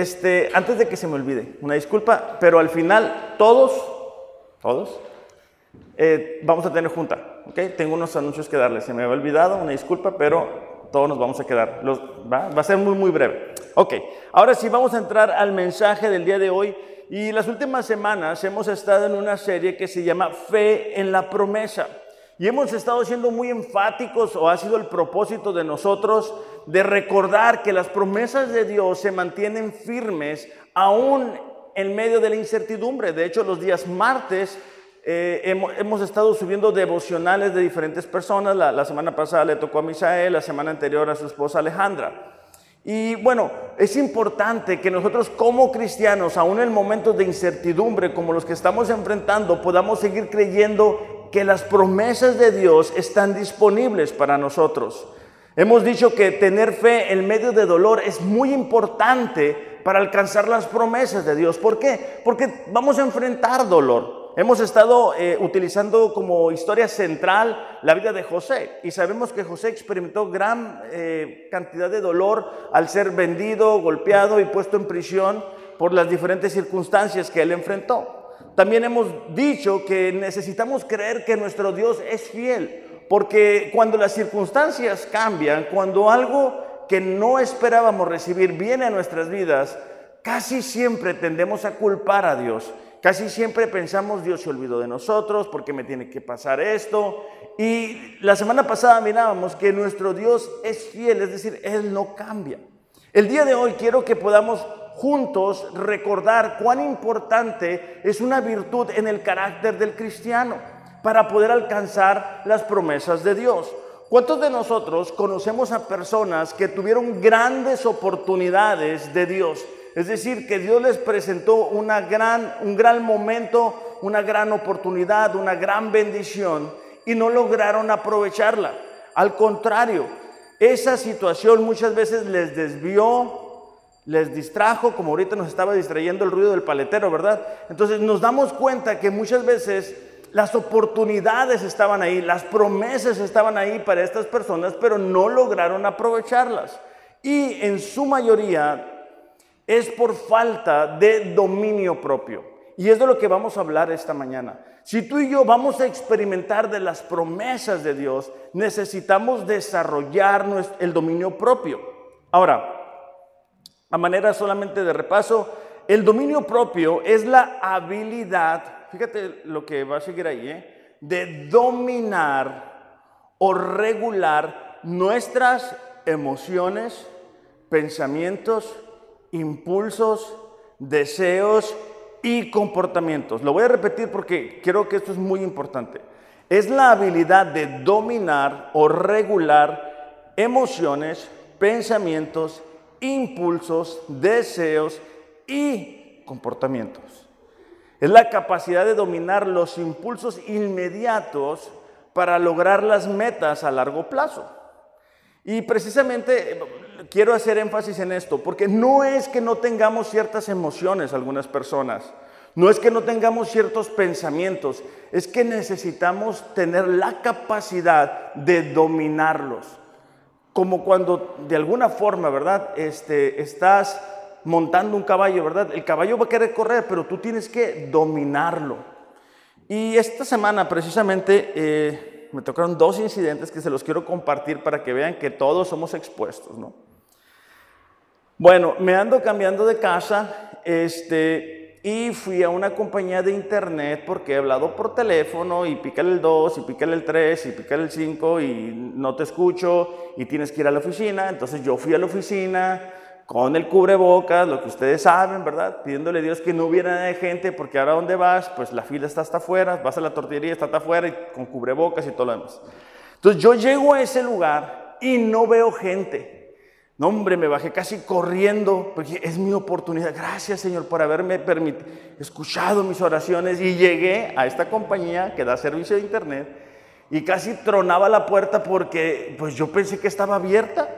Este, antes de que se me olvide, una disculpa, pero al final todos, todos, eh, vamos a tener junta, ¿ok? Tengo unos anuncios que darles, se me había olvidado, una disculpa, pero todos nos vamos a quedar, Los, ¿va? va a ser muy, muy breve. Ok, ahora sí vamos a entrar al mensaje del día de hoy y las últimas semanas hemos estado en una serie que se llama Fe en la promesa. Y hemos estado siendo muy enfáticos, o ha sido el propósito de nosotros, de recordar que las promesas de Dios se mantienen firmes aún en medio de la incertidumbre. De hecho, los días martes eh, hemos, estado subiendo devocionales de diferentes personas. La, la semana pasada le tocó a Misael, la semana anterior a su esposa Alejandra. Y bueno, es importante que nosotros como cristianos, aún en momentos de incertidumbre como los que estamos enfrentando, podamos seguir creyendo que las promesas de Dios están disponibles para nosotros. Hemos dicho que tener fe en medio de dolor es muy importante para alcanzar las promesas de Dios. ¿Por qué? Porque vamos a enfrentar dolor. Hemos estado eh, utilizando como historia central la vida de José y sabemos que José experimentó gran eh, cantidad de dolor al ser vendido, golpeado y puesto en prisión por las diferentes circunstancias que él enfrentó. También hemos dicho que necesitamos creer que nuestro Dios es fiel, porque cuando las circunstancias cambian, cuando algo que no esperábamos recibir viene a nuestras vidas, casi siempre tendemos a culpar a Dios. Casi siempre pensamos, Dios se olvidó de nosotros, porque me tiene que pasar esto? Y la semana pasada mirábamos que nuestro Dios es fiel, es decir, Él no cambia. El día de hoy quiero que podamos juntos recordar cuán importante es una virtud en el carácter del cristiano para poder alcanzar las promesas de Dios. ¿Cuántos de nosotros conocemos a personas que tuvieron grandes oportunidades de Dios? Es decir, que Dios les presentó una gran, un gran momento, una gran oportunidad, una gran bendición y no lograron aprovecharla. Al contrario, esa situación muchas veces les desvió les distrajo, como ahorita nos estaba distrayendo el ruido del paletero, ¿verdad? Entonces nos damos cuenta que muchas veces las oportunidades estaban ahí, las promesas estaban ahí para estas personas, pero no lograron aprovecharlas. Y en su mayoría es por falta de dominio propio. Y es de lo que vamos a hablar esta mañana. Si tú y yo vamos a experimentar de las promesas de Dios, necesitamos desarrollar el dominio propio. Ahora, a manera solamente de repaso, el dominio propio es la habilidad, fíjate lo que va a seguir ahí, ¿eh? de dominar o regular nuestras emociones, pensamientos, impulsos, deseos y comportamientos. Lo voy a repetir porque creo que esto es muy importante. Es la habilidad de dominar o regular emociones, pensamientos, impulsos, deseos y comportamientos. Es la capacidad de dominar los impulsos inmediatos para lograr las metas a largo plazo. Y precisamente eh, quiero hacer énfasis en esto, porque no es que no tengamos ciertas emociones algunas personas, no es que no tengamos ciertos pensamientos, es que necesitamos tener la capacidad de dominarlos como cuando de alguna forma, ¿verdad? Este, estás montando un caballo, ¿verdad? El caballo va a querer correr, pero tú tienes que dominarlo. Y esta semana precisamente eh, me tocaron dos incidentes que se los quiero compartir para que vean que todos somos expuestos, ¿no? Bueno, me ando cambiando de casa, este, y fui a una compañía de internet porque he hablado por teléfono y pícale el 2 y pícale el 3 y pícale el 5 y no te escucho y tienes que ir a la oficina. Entonces yo fui a la oficina con el cubrebocas, lo que ustedes saben, ¿verdad? Pidiéndole Dios que no hubiera nada de gente porque ahora donde vas, pues la fila está hasta afuera, vas a la tortillería, está hasta afuera y con cubrebocas y todo lo demás. Entonces yo llego a ese lugar y no veo gente. No, hombre, me bajé casi corriendo, porque es mi oportunidad. Gracias, Señor, por haberme escuchado mis oraciones. Y llegué a esta compañía que da servicio de internet y casi tronaba la puerta porque pues yo pensé que estaba abierta,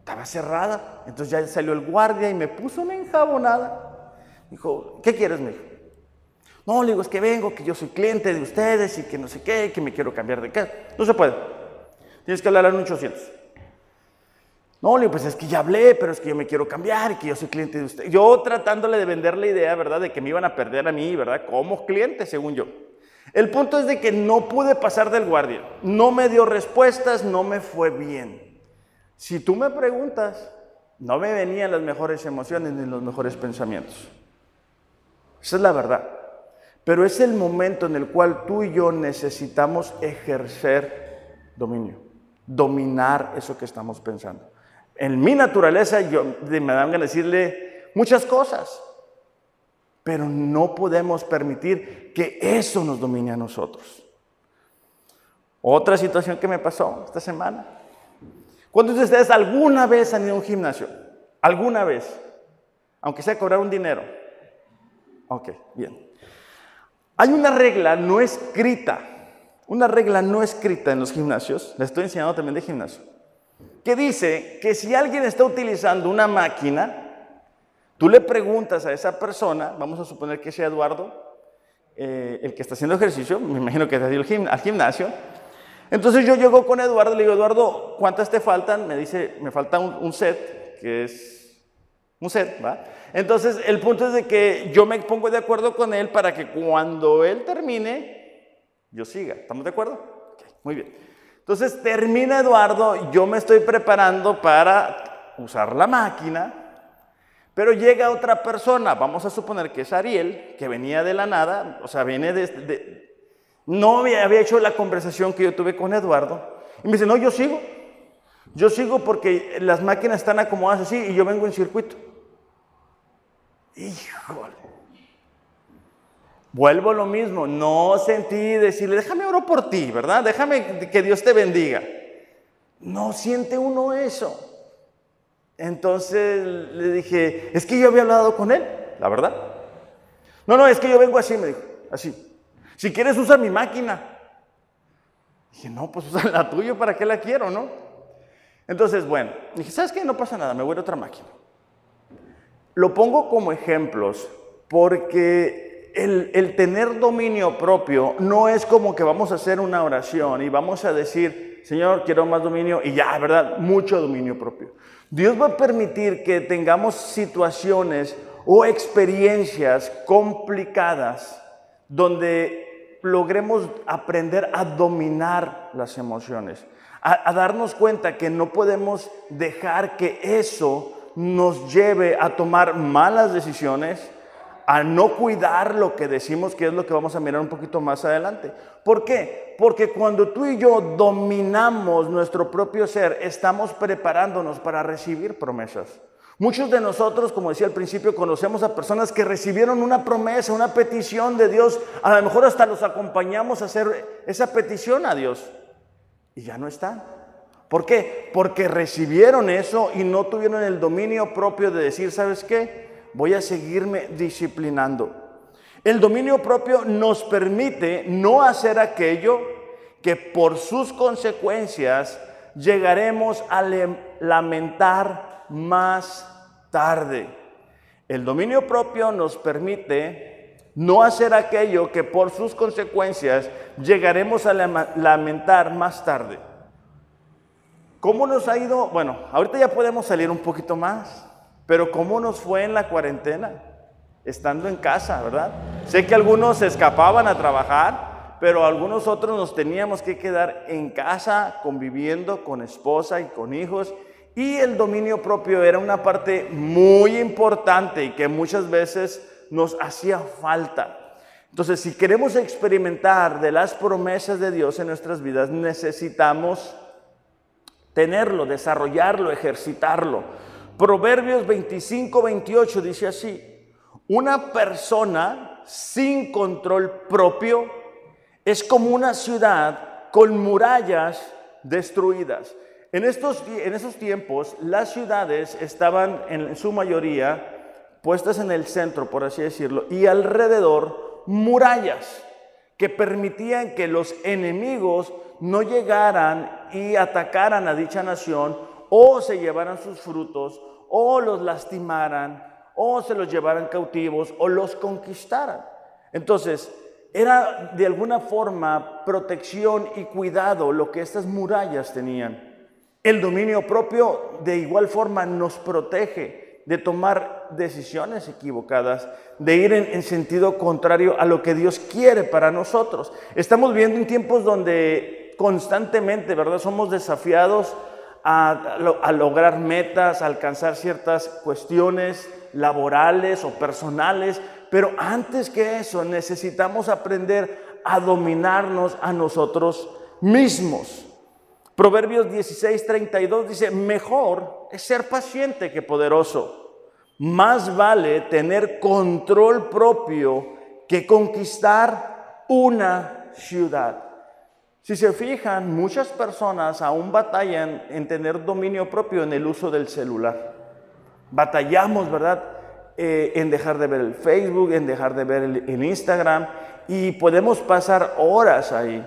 estaba cerrada. Entonces ya salió el guardia y me puso una enjabonada. Dijo, ¿qué quieres, me No, le digo, es que vengo, que yo soy cliente de ustedes y que no sé qué, que me quiero cambiar de casa. No se puede. Tienes que hablar en 800. No, le digo, pues es que ya hablé, pero es que yo me quiero cambiar y que yo soy cliente de usted. Yo tratándole de vender la idea, ¿verdad? De que me iban a perder a mí, ¿verdad? Como cliente, según yo. El punto es de que no pude pasar del guardia. No me dio respuestas, no me fue bien. Si tú me preguntas, no me venían las mejores emociones ni los mejores pensamientos. Esa es la verdad. Pero es el momento en el cual tú y yo necesitamos ejercer dominio, dominar eso que estamos pensando. En mi naturaleza yo, me dan ganas de decirle muchas cosas, pero no podemos permitir que eso nos domine a nosotros. Otra situación que me pasó esta semana. ¿Cuántos de ustedes alguna vez han ido a un gimnasio? ¿Alguna vez? Aunque sea cobrar un dinero. Ok, bien. Hay una regla no escrita, una regla no escrita en los gimnasios, les estoy enseñando también de gimnasio, que dice que si alguien está utilizando una máquina, tú le preguntas a esa persona, vamos a suponer que sea Eduardo, eh, el que está haciendo ejercicio, me imagino que está al gimnasio, entonces yo llego con Eduardo, le digo, Eduardo, ¿cuántas te faltan? Me dice, me falta un, set, que es un set, ¿va? Entonces el punto es de que yo me pongo de acuerdo con él para que cuando él termine, yo siga. ¿Estamos de acuerdo? muy bien. Entonces termina Eduardo, yo me estoy preparando para usar la máquina, pero llega otra persona, vamos a suponer que es Ariel, que venía de la nada, o sea, viene de, no había hecho la conversación que yo tuve con Eduardo, y me dice, no, yo sigo, yo sigo porque las máquinas están acomodadas así y yo vengo en circuito. Híjole. Vuelvo lo mismo, no sentí decirle, déjame oro por ti, ¿verdad? Déjame que Dios te bendiga. No siente uno eso. Entonces le dije, es que yo había hablado con él, la verdad. No, no, es que yo vengo así, me dijo, así. Si quieres, usa mi máquina. Dije, no, pues usa la tuya, ¿para qué la quiero, no? Entonces, bueno, dije, ¿sabes qué? No pasa nada, me voy a otra máquina. Lo pongo como ejemplos porque el, tener dominio propio no es como que vamos a hacer una oración y vamos a decir, Señor, quiero más dominio y ya, ¿verdad? Mucho dominio propio. Dios va a permitir que tengamos situaciones o experiencias complicadas donde logremos aprender a dominar las emociones, a, darnos cuenta que no podemos dejar que eso nos lleve a tomar malas decisiones, a no cuidar lo que decimos, que es lo que vamos a mirar un poquito más adelante. ¿Por qué? Porque cuando tú y yo dominamos nuestro propio ser, estamos preparándonos para recibir promesas. Muchos de nosotros, como decía al principio, conocemos a personas que recibieron una promesa, una petición de Dios. A lo mejor hasta los acompañamos a hacer esa petición a Dios. Y ya no están. ¿Por qué? Porque recibieron eso y no tuvieron el dominio propio de decir, ¿sabes qué? Voy a seguirme disciplinando. El dominio propio nos permite no hacer aquello que por sus consecuencias llegaremos a lamentar más tarde. El dominio propio nos permite no hacer aquello que por sus consecuencias llegaremos a lamentar más tarde. ¿Cómo nos ha ido? Bueno, ahorita ya podemos salir un poquito más, pero ¿cómo nos fue en la cuarentena? Estando en casa, ¿verdad? Sé que algunos escapaban a trabajar, pero algunos otros nos teníamos que quedar en casa conviviendo con esposa y con hijos y el dominio propio era una parte muy importante y que muchas veces nos hacía falta. Entonces, si queremos experimentar de las promesas de Dios en nuestras vidas, necesitamos tenerlo, desarrollarlo, ejercitarlo. Proverbios 25, 28 dice así, una persona sin control propio es como una ciudad con murallas destruidas. En, estos, en esos tiempos, las ciudades estaban en su mayoría puestas en el centro, por así decirlo, y alrededor murallas que permitían que los enemigos no llegaran y atacaran a dicha nación o se llevaran sus frutos o los lastimaran o se los llevaran cautivos o los conquistaran. Entonces, era de alguna forma protección y cuidado lo que estas murallas tenían. El dominio propio de igual forma nos protege de tomar decisiones equivocadas, de ir en, sentido contrario a lo que Dios quiere para nosotros. Estamos viendo en tiempos donde constantemente, ¿verdad? Somos desafiados a, lograr metas, alcanzar ciertas cuestiones laborales o personales, pero antes que eso necesitamos aprender a dominarnos a nosotros mismos. Proverbios 16, 32 dice, mejor es ser paciente que poderoso. Más vale tener control propio que conquistar una ciudad. Si se fijan, muchas personas aún batallan en tener dominio propio en el uso del celular. Batallamos, ¿verdad? Eh, en dejar de ver el Facebook, en dejar de ver el Instagram y podemos pasar horas ahí.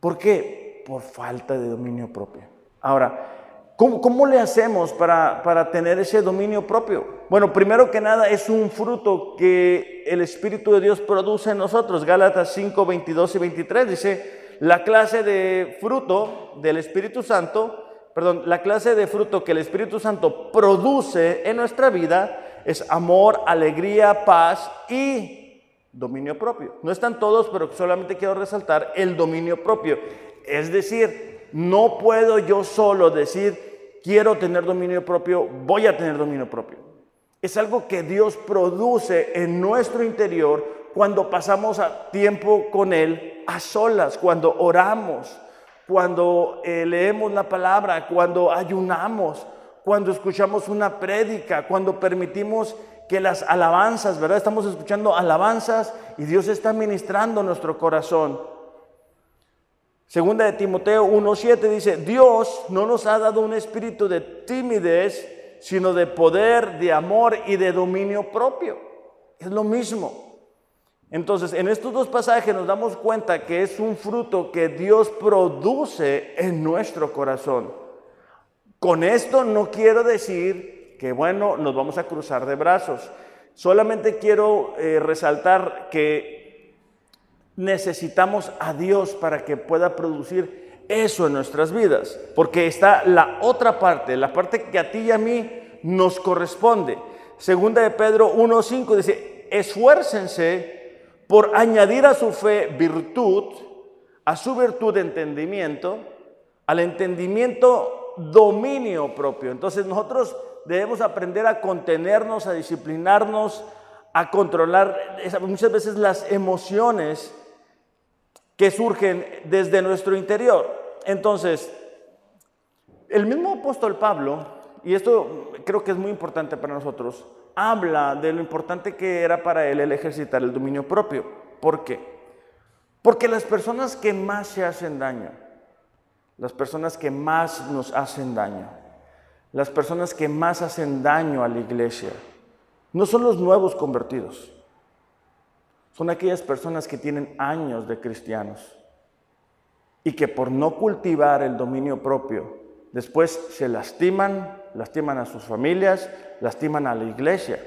¿Por qué? por falta de dominio propio. Ahora, ¿cómo, le hacemos para, para tener ese dominio propio? Bueno, primero que nada es un fruto que el Espíritu de Dios produce en nosotros. Gálatas 5, 22 y 23 dice, la clase de fruto del Espíritu Santo, perdón, la clase de fruto que el Espíritu Santo produce en nuestra vida es amor, alegría, paz y dominio propio. No están todos, pero solamente quiero resaltar el dominio propio. Es decir, no puedo yo solo decir, quiero tener dominio propio, voy a tener dominio propio. Es algo que Dios produce en nuestro interior cuando pasamos tiempo con Él a solas, cuando oramos, cuando eh, leemos la palabra, cuando ayunamos, cuando escuchamos una prédica, cuando permitimos que las alabanzas, ¿verdad? Estamos escuchando alabanzas y Dios está ministrando nuestro corazón. Segunda de Timoteo 1.7 dice, Dios no nos ha dado un espíritu de timidez, sino de poder, de amor y de dominio propio. Es lo mismo. Entonces, en estos dos pasajes nos damos cuenta que es un fruto que Dios produce en nuestro corazón. Con esto no quiero decir que, bueno, nos vamos a cruzar de brazos. Solamente quiero eh, resaltar que necesitamos a Dios para que pueda producir eso en nuestras vidas. Porque está la otra parte, la parte que a ti y a mí nos corresponde. Segunda de Pedro 1.5 dice, esfuércense por añadir a su fe virtud, a su virtud entendimiento, al entendimiento dominio propio. Entonces nosotros debemos aprender a contenernos, a disciplinarnos, a controlar muchas veces las emociones que surgen desde nuestro interior. Entonces, el mismo apóstol Pablo, y esto creo que es muy importante para nosotros, habla de lo importante que era para él el ejercitar el dominio propio. ¿Por qué? Porque las personas que más se hacen daño, las personas que más nos hacen daño, las personas que más hacen daño a la iglesia, no son los nuevos convertidos. Son aquellas personas que tienen años de cristianos y que por no cultivar el dominio propio, después se lastiman, lastiman a sus familias, lastiman a la iglesia.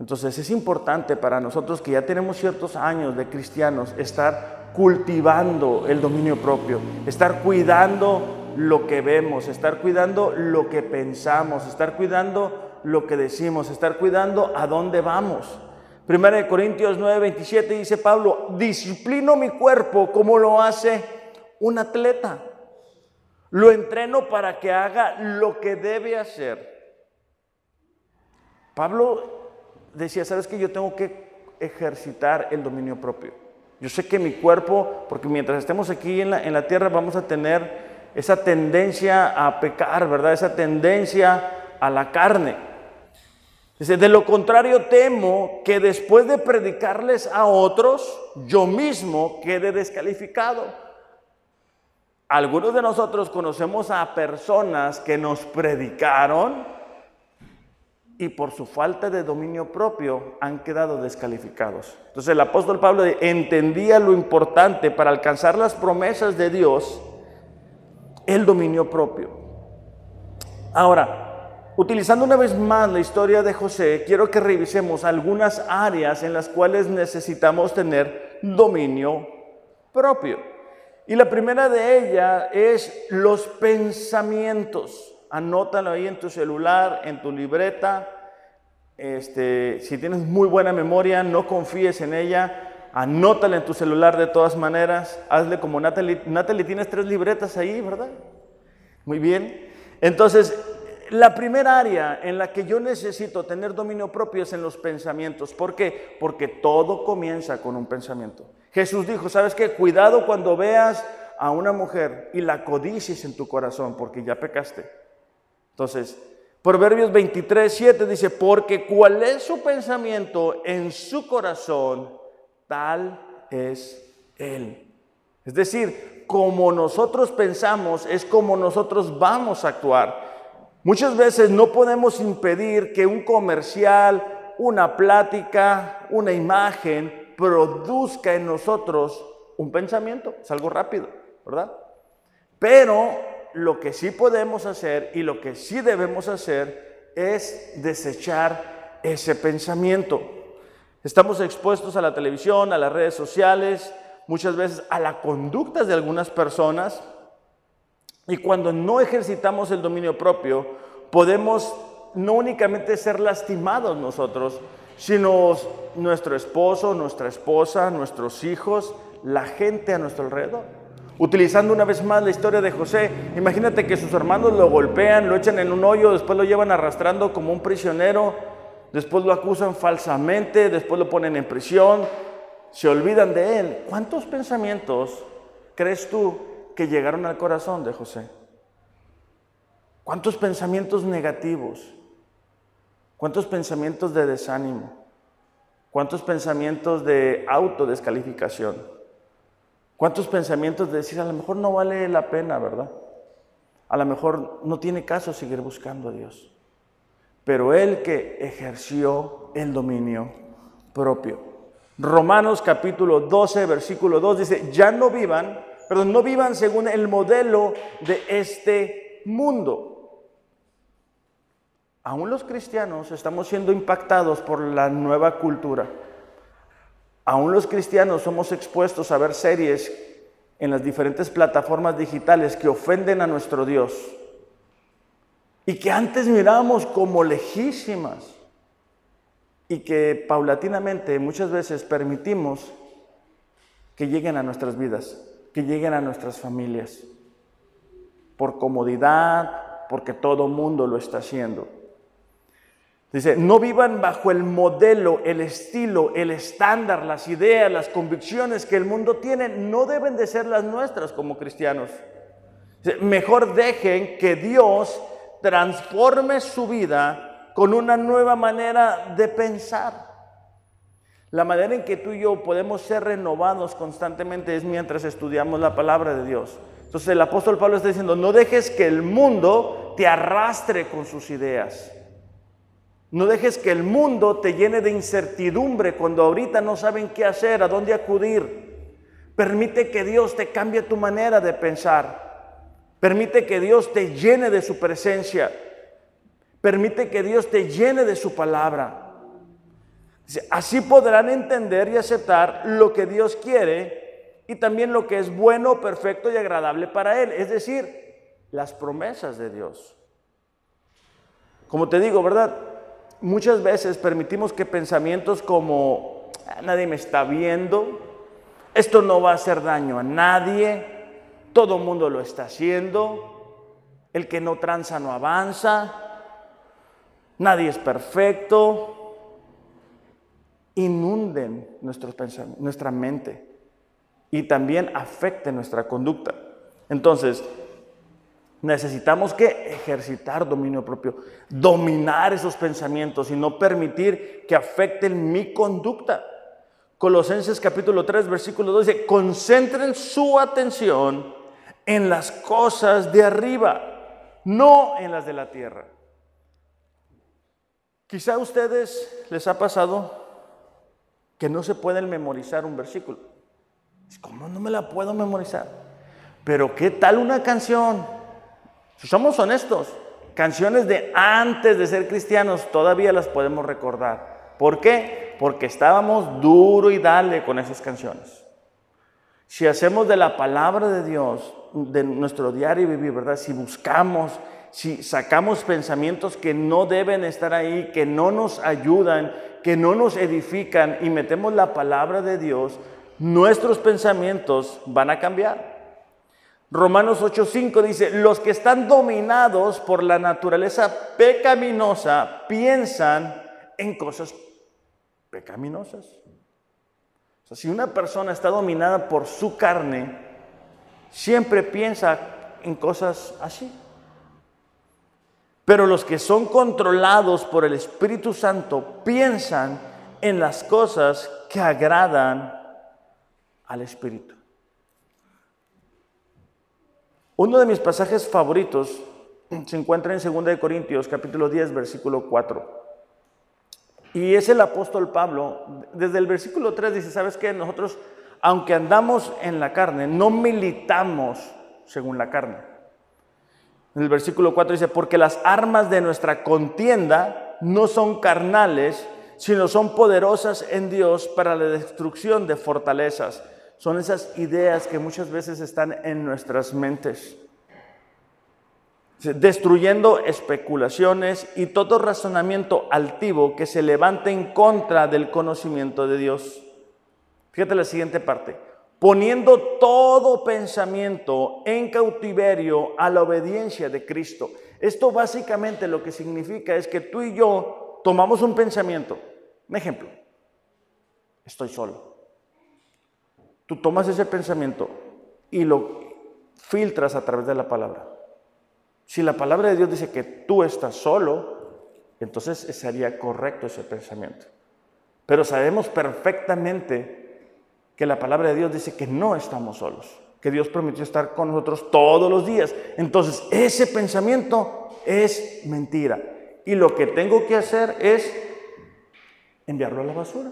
Entonces es importante para nosotros que ya tenemos ciertos años de cristianos estar cultivando el dominio propio, estar cuidando lo que vemos, estar cuidando lo que pensamos, estar cuidando lo que decimos, estar cuidando a dónde vamos. Primera de Corintios 9, 27 dice Pablo, disciplino mi cuerpo como lo hace un atleta. Lo entreno para que haga lo que debe hacer. Pablo decía, ¿sabes que Yo tengo que ejercitar el dominio propio. Yo sé que mi cuerpo, porque mientras estemos aquí en la, tierra vamos a tener esa tendencia a pecar, ¿verdad? Esa tendencia a la carne. Dice, de lo contrario temo que después de predicarles a otros, yo mismo quede descalificado. Algunos de nosotros conocemos a personas que nos predicaron y por su falta de dominio propio han quedado descalificados. Entonces el apóstol Pablo entendía lo importante para alcanzar las promesas de Dios, el dominio propio. Ahora, Utilizando una vez más la historia de José, quiero que revisemos algunas áreas en las cuales necesitamos tener dominio propio. Y la primera de ellas es los pensamientos. Anótalo ahí en tu celular, en tu libreta. Este, si tienes muy buena memoria, no confíes en ella. Anótala en tu celular de todas maneras. Hazle como Natalie. Natalie, tienes tres libretas ahí, ¿verdad? Muy bien. Entonces, la primera área en la que yo necesito tener dominio propio es en los pensamientos. ¿Por qué? Porque todo comienza con un pensamiento. Jesús dijo, ¿sabes qué? Cuidado cuando veas a una mujer y la codicies en tu corazón, porque ya pecaste. Entonces, Proverbios 23, 7 dice, porque cuál es su pensamiento en su corazón, tal es él. Es decir, como nosotros pensamos, es como nosotros vamos a actuar. Muchas veces no podemos impedir que un comercial, una plática, una imagen produzca en nosotros un pensamiento. Es algo rápido, ¿verdad? Pero lo que sí podemos hacer y lo que sí debemos hacer es desechar ese pensamiento. Estamos expuestos a la televisión, a las redes sociales, muchas veces a la conducta de algunas personas y cuando no ejercitamos el dominio propio, podemos no únicamente ser lastimados nosotros, sino nuestro esposo, nuestra esposa, nuestros hijos, la gente a nuestro alrededor. Utilizando una vez más la historia de José, imagínate que sus hermanos lo golpean, lo echan en un hoyo, después lo llevan arrastrando como un prisionero, después lo acusan falsamente, después lo ponen en prisión, se olvidan de él. ¿Cuántos pensamientos crees tú que llegaron al corazón de José. ¿Cuántos pensamientos negativos? ¿Cuántos pensamientos de desánimo? ¿Cuántos pensamientos de autodescalificación? ¿Cuántos pensamientos de decir, a lo mejor no vale la pena, ¿verdad? A lo mejor no tiene caso seguir buscando a Dios. Pero él que ejerció el dominio propio. Romanos capítulo 12, versículo 2 dice, ya no vivan pero no vivan según el modelo de este mundo. Aún los cristianos estamos siendo impactados por la nueva cultura. Aún los cristianos somos expuestos a ver series en las diferentes plataformas digitales que ofenden a nuestro Dios y que antes mirábamos como lejísimas y que paulatinamente muchas veces permitimos que lleguen a nuestras vidas que lleguen a nuestras familias. Por comodidad, porque todo mundo lo está haciendo. Dice, no vivan bajo el modelo, el estilo, el estándar, las ideas, las convicciones que el mundo tiene, no deben de ser las nuestras como cristianos. mejor dejen que Dios transforme su vida con una nueva manera de pensar. La manera en que tú y yo podemos ser renovados constantemente es mientras estudiamos la palabra de Dios. Entonces el apóstol Pablo está diciendo, no dejes que el mundo te arrastre con sus ideas. No dejes que el mundo te llene de incertidumbre cuando ahorita no saben qué hacer, a dónde acudir. Permite que Dios te cambie tu manera de pensar. Permite que Dios te llene de su presencia. Permite que Dios te llene de su palabra. Así podrán entender y aceptar lo que Dios quiere y también lo que es bueno, perfecto y agradable para Él, es decir, las promesas de Dios. Como te digo, ¿verdad? Muchas veces permitimos que pensamientos como ah, nadie me está viendo, esto no va a hacer daño a nadie, todo el mundo lo está haciendo, el que no tranza no avanza, nadie es perfecto, inunden nuestros nuestra mente y también afecten nuestra conducta. Entonces, necesitamos que ejercitar dominio propio, dominar esos pensamientos y no permitir que afecten mi conducta. Colosenses capítulo 3, versículo 2 dice, concentren su atención en las cosas de arriba, no en las de la tierra. Quizá a ustedes les ha pasado que no se pueden memorizar un versículo. ¿Cómo no me la puedo memorizar? Pero ¿qué tal una canción? Si somos honestos, canciones de antes de ser cristianos todavía las podemos recordar. ¿Por qué? Porque estábamos duro y dale con esas canciones. si hacemos de la palabra de Dios, de nuestro diario vivir, ¿verdad? Si buscamos, si sacamos pensamientos que no deben estar ahí, que no nos ayudan, que no nos edifican y metemos la palabra de Dios, nuestros pensamientos van a cambiar. Romanos 8:5 dice, los que están dominados por la naturaleza pecaminosa piensan en cosas pecaminosas. O sea, si una persona está dominada por su carne, siempre piensa en cosas así. Pero los que son controlados por el Espíritu Santo piensan en las cosas que agradan al Espíritu. Uno de mis pasajes favoritos se encuentra en 2 Corintios capítulo 10 versículo 4. Y es el apóstol Pablo, desde el versículo 3 dice, ¿sabes qué? Nosotros, aunque andamos en la carne, no militamos según la carne. En el versículo 4 dice, porque las armas de nuestra contienda no son carnales, sino son poderosas en Dios para la destrucción de fortalezas son esas ideas que muchas veces están en nuestras mentes, destruyendo especulaciones y todo razonamiento altivo que se levante en contra del conocimiento de Dios. Fíjate la siguiente parte. Poniendo todo pensamiento en cautiverio a la obediencia de Cristo. Esto básicamente lo que significa es que tú y yo tomamos un pensamiento. Un ejemplo. Estoy solo. Tú tomas ese pensamiento y lo filtras a través de la palabra. Si la palabra de Dios dice que tú estás solo, entonces sería correcto ese pensamiento. Pero sabemos perfectamente que la palabra de Dios dice que no estamos solos, que Dios prometió estar con nosotros todos los días. Entonces ese pensamiento es mentira. Y lo que tengo que hacer es enviarlo a la basura.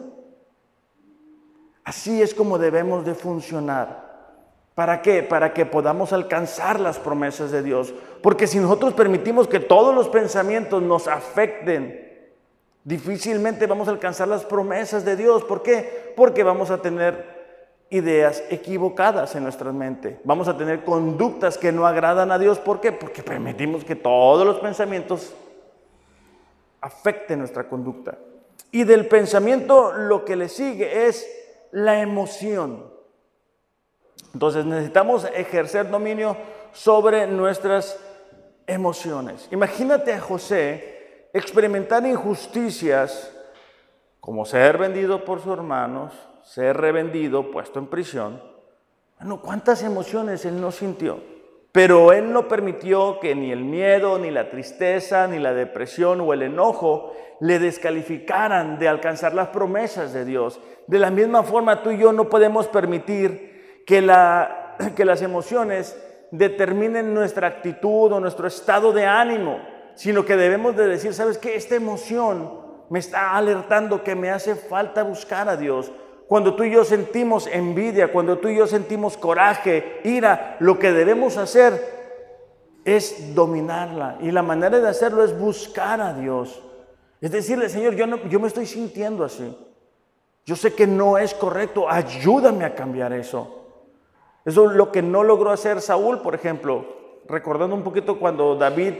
Así es como debemos de funcionar. ¿Para qué? Para que podamos alcanzar las promesas de Dios. Porque si nosotros permitimos que todos los pensamientos nos afecten, difícilmente vamos a alcanzar las promesas de Dios. ¿Por qué? Porque vamos a tener ideas equivocadas en nuestra mente. Vamos a tener conductas que no agradan a Dios. ¿Por qué? Porque permitimos que todos los pensamientos afecten nuestra conducta. Y del pensamiento lo que le sigue es la emoción. Entonces necesitamos ejercer dominio sobre nuestras emociones. Imagínate a José experimentar injusticias como ser vendido por sus hermanos, ser revendido, puesto en prisión. Bueno, ¿cuántas emociones él no sintió? Pero él no permitió que ni el miedo, ni la tristeza, ni la depresión o el enojo le descalificaran de alcanzar las promesas de Dios. De la misma forma, tú y yo no podemos permitir que, la, que las emociones determinen nuestra actitud o nuestro estado de ánimo, sino que debemos de decir, ¿sabes qué? Esta emoción me está alertando que me hace falta buscar a Dios. Cuando tú y yo sentimos envidia, cuando tú y yo sentimos coraje, ira, lo que debemos hacer es dominarla. Y la manera de hacerlo es buscar a Dios. Es decirle, Señor, yo, no, yo me estoy sintiendo así. Yo sé que no es correcto, ayúdame a cambiar eso. Eso es lo que no logró hacer Saúl, por ejemplo. Recordando un poquito cuando David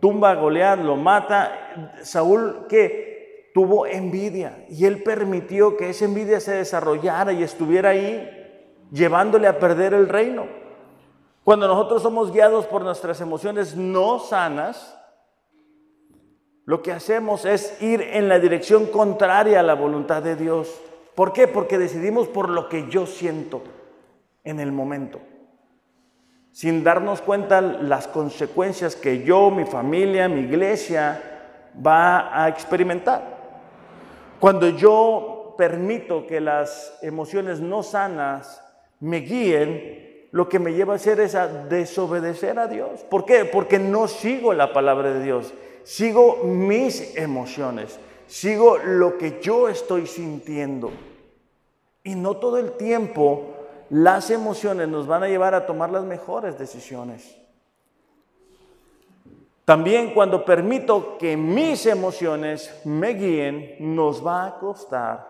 tumba a Goliat, lo mata, Saúl que tuvo envidia y él permitió que esa envidia se desarrollara y estuviera ahí llevándole a perder el reino. Cuando nosotros somos guiados por nuestras emociones no sanas, lo que hacemos es ir en la dirección contraria a la voluntad de Dios. ¿Por qué? Porque decidimos por lo que yo siento en el momento, sin darnos cuenta las consecuencias que yo, mi familia, mi iglesia va a experimentar. Cuando yo permito que las emociones no sanas me guíen, lo que me lleva a hacer es a desobedecer a Dios. ¿Por qué? Porque no sigo la palabra de Dios sigo mis emociones, sigo lo que yo estoy sintiendo. Y no todo el tiempo las emociones nos van a llevar a tomar las mejores decisiones. También cuando permito que mis emociones me guíen, nos va a costar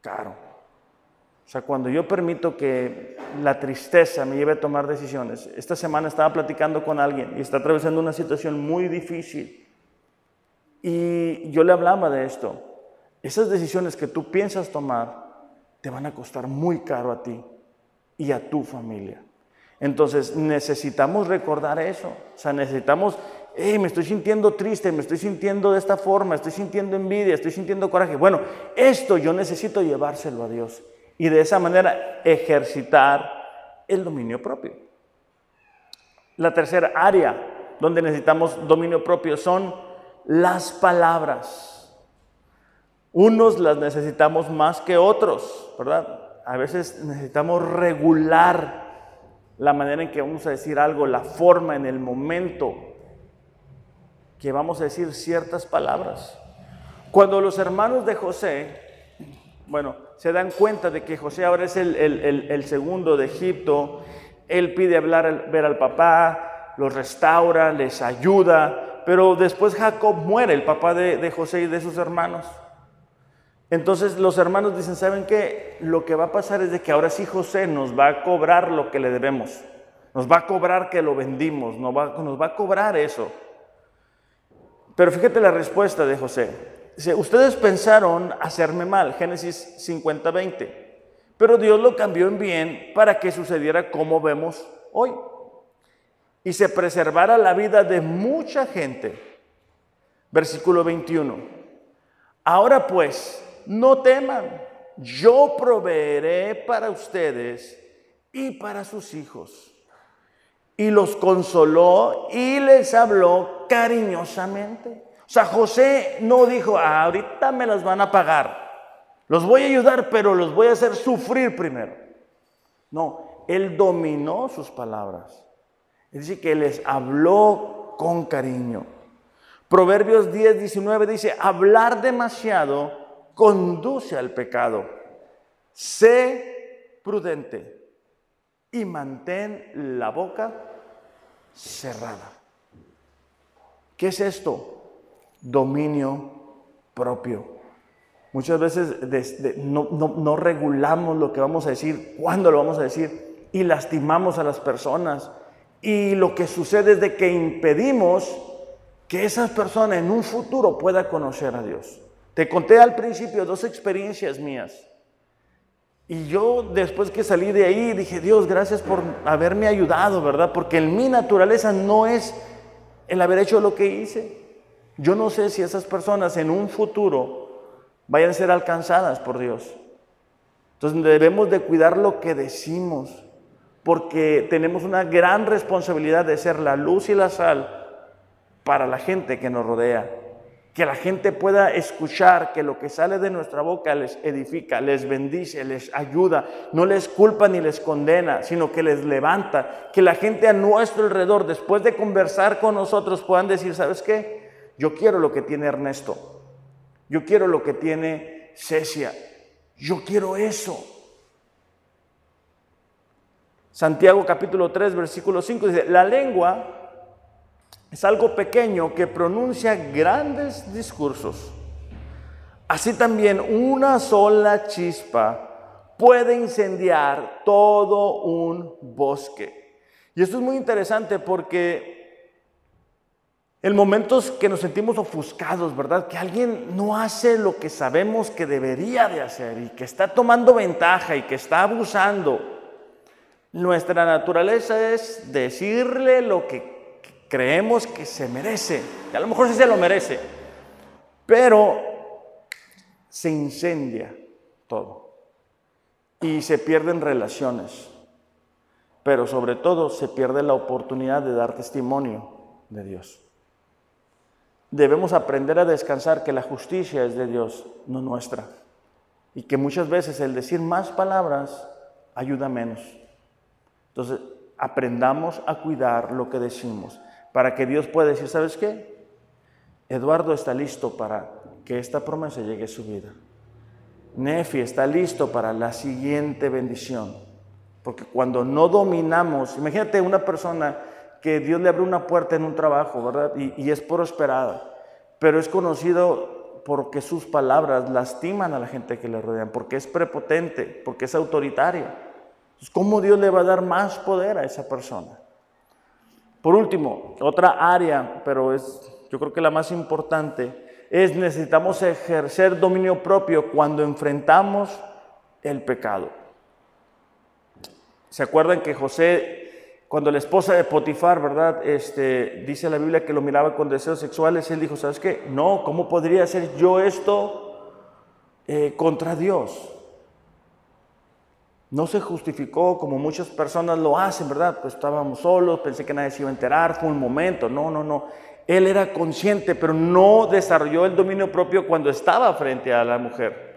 caro. O sea, cuando yo permito que la tristeza me lleve a tomar decisiones. Esta semana estaba platicando con alguien y está atravesando una situación muy difícil. Y yo le hablaba de esto. Esas decisiones que tú piensas tomar te van a costar muy caro a ti y a tu familia. Entonces necesitamos recordar eso. O sea, necesitamos, hey, me estoy sintiendo triste, me estoy sintiendo de esta forma, estoy sintiendo envidia, estoy sintiendo coraje. Bueno, esto yo necesito llevárselo a Dios y de esa manera ejercitar el dominio propio. La tercera área donde necesitamos dominio propio son las palabras. Unos las necesitamos más que otros, ¿verdad? A veces necesitamos regular la manera en que vamos a decir algo, la forma, en el momento que vamos a decir ciertas palabras. Cuando los hermanos de José bueno, se dan cuenta de que José ahora es el, segundo de Egipto. Él pide hablar, ver al papá, los restaura, les ayuda, pero después Jacob muere, el papá de, de José y de sus hermanos. Entonces los hermanos dicen, ¿saben qué? Lo que va a pasar es de que ahora sí José nos va a cobrar lo que le debemos. Nos va a cobrar que lo vendimos, nos va, nos va a cobrar eso. Pero fíjate la respuesta de José. Ustedes pensaron hacerme mal, Génesis 50, 20, pero Dios lo cambió en bien para que sucediera como vemos hoy y se preservara la vida de mucha gente. Versículo 21. Ahora pues, no teman, yo proveeré para ustedes y para sus hijos. Y los consoló y les habló cariñosamente. O sea, José no dijo, ah, ahorita me las van a pagar. Los voy a ayudar, pero los voy a hacer sufrir primero. No, él dominó sus palabras. Es decir, que les habló con cariño. Proverbios 10, 19 dice, hablar demasiado conduce al pecado. Sé prudente y mantén la boca cerrada. ¿Qué es esto? dominio propio. Muchas veces no, regulamos lo que vamos a decir, cuándo lo vamos a decir, y lastimamos a las personas. Y lo que sucede es de que impedimos que esas personas en un futuro puedan conocer a Dios. Te conté al principio dos experiencias mías. Y yo después que salí de ahí dije, Dios, gracias por haberme ayudado, ¿verdad? Porque en mi naturaleza no es el haber hecho lo que hice. Yo no sé si esas personas en un futuro vayan a ser alcanzadas por Dios. Entonces debemos de cuidar lo que decimos, porque tenemos una gran responsabilidad de ser la luz y la sal para la gente que nos rodea. Que la gente pueda escuchar que lo que sale de nuestra boca les edifica, les bendice, les ayuda, no les culpa ni les condena, sino que les levanta. Que la gente a nuestro alrededor, después de conversar con nosotros, puedan decir, ¿sabes qué? Yo quiero lo que tiene Ernesto. Yo quiero lo que tiene Cecia. Yo quiero eso. Santiago capítulo 3, versículo 5 dice, la lengua es algo pequeño que pronuncia grandes discursos. Así también una sola chispa puede incendiar todo un bosque. Y esto es muy interesante porque en momentos que nos sentimos ofuscados, ¿verdad? Que alguien no hace lo que sabemos que debería de hacer y que está tomando ventaja y que está abusando. Nuestra naturaleza es decirle lo que creemos que se merece. Y a lo mejor sí se lo merece. Pero se incendia todo. Y se pierden relaciones. Pero sobre todo se pierde la oportunidad de dar testimonio de Dios. Debemos aprender a descansar que la justicia es de Dios, no nuestra. Y que muchas veces el decir más palabras ayuda menos. Entonces, aprendamos a cuidar lo que decimos para que Dios pueda decir, ¿sabes qué? Eduardo está listo para que esta promesa llegue a su vida. Nefi está listo para la siguiente bendición. Porque cuando no dominamos, imagínate una persona que Dios le abre una puerta en un trabajo, ¿verdad? Y, es prosperada, pero es conocido porque sus palabras lastiman a la gente que le rodean, porque es prepotente, porque es autoritaria. ¿Cómo Dios le va a dar más poder a esa persona? Por último, otra área, pero es yo creo que la más importante, es necesitamos ejercer dominio propio cuando enfrentamos el pecado. ¿Se acuerdan que José, cuando la esposa de Potifar, verdad, este, dice la Biblia que lo miraba con deseos sexuales, él dijo, ¿sabes qué? No, ¿cómo podría hacer yo esto eh, contra Dios? No se justificó como muchas personas lo hacen, ¿verdad? Pues estábamos solos, pensé que nadie se iba a enterar, fue un momento. No, no, no. Él era consciente, pero no desarrolló el dominio propio cuando estaba frente a la mujer.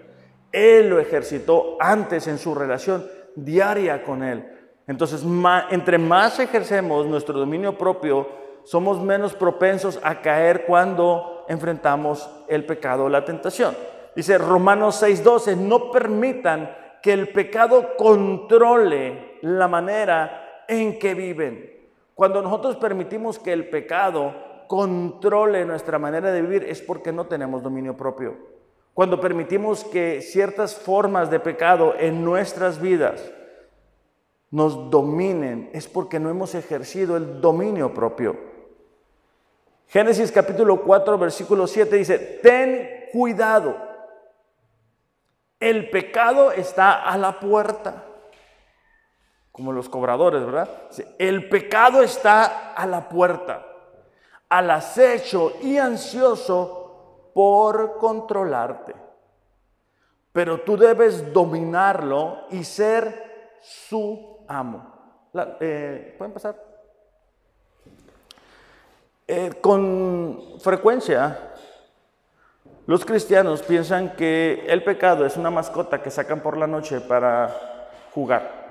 Él lo ejercitó antes en su relación diaria con Él. Entonces, entre más ejercemos nuestro dominio propio, somos menos propensos a caer cuando enfrentamos el pecado o la tentación. Dice Romanos 6:12, no permitan que el pecado controle la manera en que viven. Cuando nosotros permitimos que el pecado controle nuestra manera de vivir es porque no tenemos dominio propio. Cuando permitimos que ciertas formas de pecado en nuestras vidas nos dominen, es porque no hemos ejercido el dominio propio. Génesis capítulo 4, versículo 7 dice, ten cuidado, el pecado está a la puerta, como los cobradores, ¿verdad? El pecado está a la puerta, al acecho y ansioso por controlarte. Pero tú debes dominarlo y ser su amo. Eh, ¿Pueden pasar? Eh, con frecuencia, los cristianos piensan que el pecado es una mascota que sacan por la noche para jugar.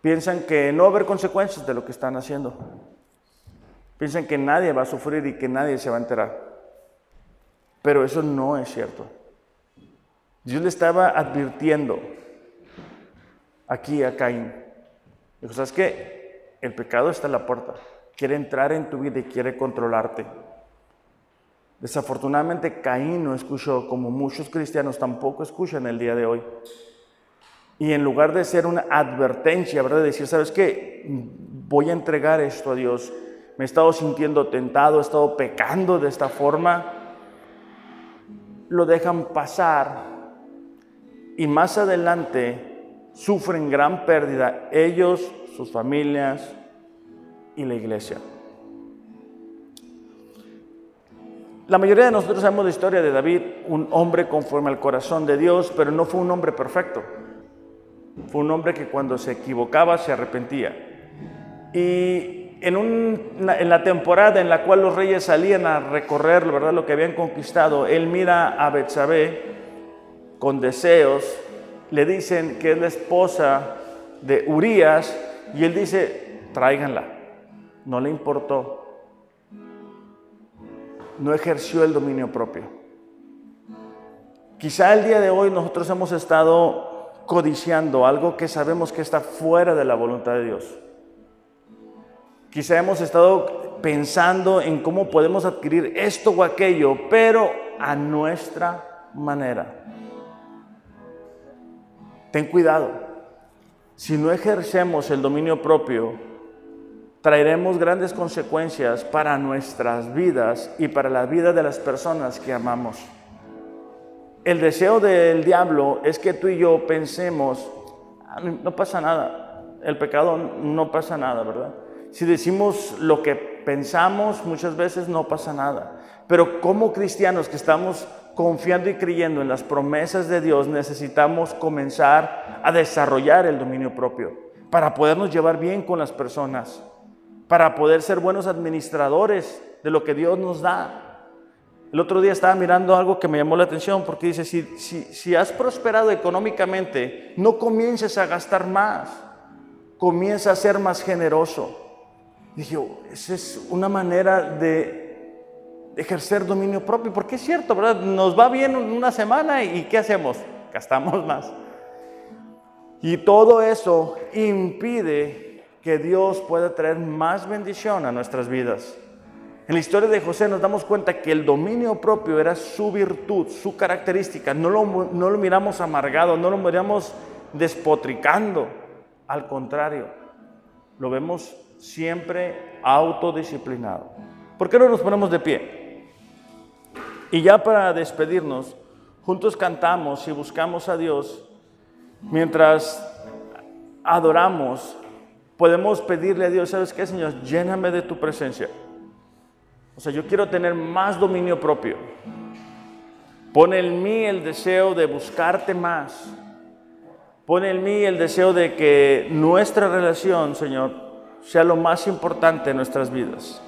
Piensan que no va a haber consecuencias de lo que están haciendo. Piensan que nadie va a sufrir y que nadie se va a enterar. Pero eso no es cierto. Dios le estaba advirtiendo aquí a Caín. Dijo, ¿sabes qué? El pecado está en la puerta. Quiere entrar en tu vida y quiere controlarte. Desafortunadamente Caín no escuchó, como muchos cristianos tampoco escuchan el día de hoy. Y en lugar de ser una advertencia, ¿verdad? De decir, ¿sabes qué? Voy a entregar esto a Dios. Me he estado sintiendo tentado, he estado pecando de esta forma. Lo dejan pasar. Y más adelante sufren gran pérdida ellos, sus familias y la iglesia. La mayoría de nosotros sabemos la historia de David, un hombre conforme al corazón de Dios, pero no fue un hombre perfecto. Fue un hombre que cuando se equivocaba se arrepentía. Y en, en la temporada en la cual los reyes salían a recorrer ¿verdad? lo que habían conquistado, él mira a Betsabé con deseos le dicen que es la esposa de Urias y él dice, tráiganla. No le importó. No ejerció el dominio propio. Quizá el día de hoy nosotros hemos estado codiciando algo que sabemos que está fuera de la voluntad de Dios. Quizá hemos estado pensando en cómo podemos adquirir esto o aquello, pero a nuestra manera. Ten cuidado. Si no ejercemos el dominio propio, traeremos grandes consecuencias para nuestras vidas y para la vida de las personas que amamos. El deseo del diablo es que tú y yo pensemos, ah, no pasa nada, el pecado no pasa nada, ¿verdad? Si decimos lo que pensamos, muchas veces no pasa nada. Pero como cristianos que estamos confiando y creyendo en las promesas de Dios, necesitamos comenzar a desarrollar el dominio propio para podernos llevar bien con las personas, para poder ser buenos administradores de lo que Dios nos da. El otro día estaba mirando algo que me llamó la atención porque dice, si, si, has prosperado económicamente, no comiences a gastar más, comienza a ser más generoso. Dije, esa es una manera de ejercer dominio propio, porque es cierto, ¿verdad? Nos va bien una semana y ¿qué hacemos? Gastamos más. Y todo eso impide que Dios pueda traer más bendición a nuestras vidas. En la historia de José nos damos cuenta que el dominio propio era su virtud, su característica. No lo, no lo miramos amargado, no lo miramos despotricando. Al contrario, lo vemos siempre autodisciplinado. ¿Por qué no nos ponemos de pie? Y ya para despedirnos, juntos cantamos y buscamos a Dios mientras adoramos. Podemos pedirle a Dios, ¿sabes qué, Señor? Lléname de tu presencia. O sea, yo quiero tener más dominio propio. Pone en mí el deseo de buscarte más. Pone en mí el deseo de que nuestra relación, Señor, sea lo más importante en nuestras vidas.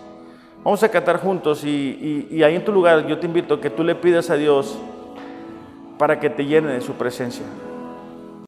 Vamos a cantar juntos y, y ahí en tu lugar yo te invito a que tú le pidas a Dios para que te llene de su presencia.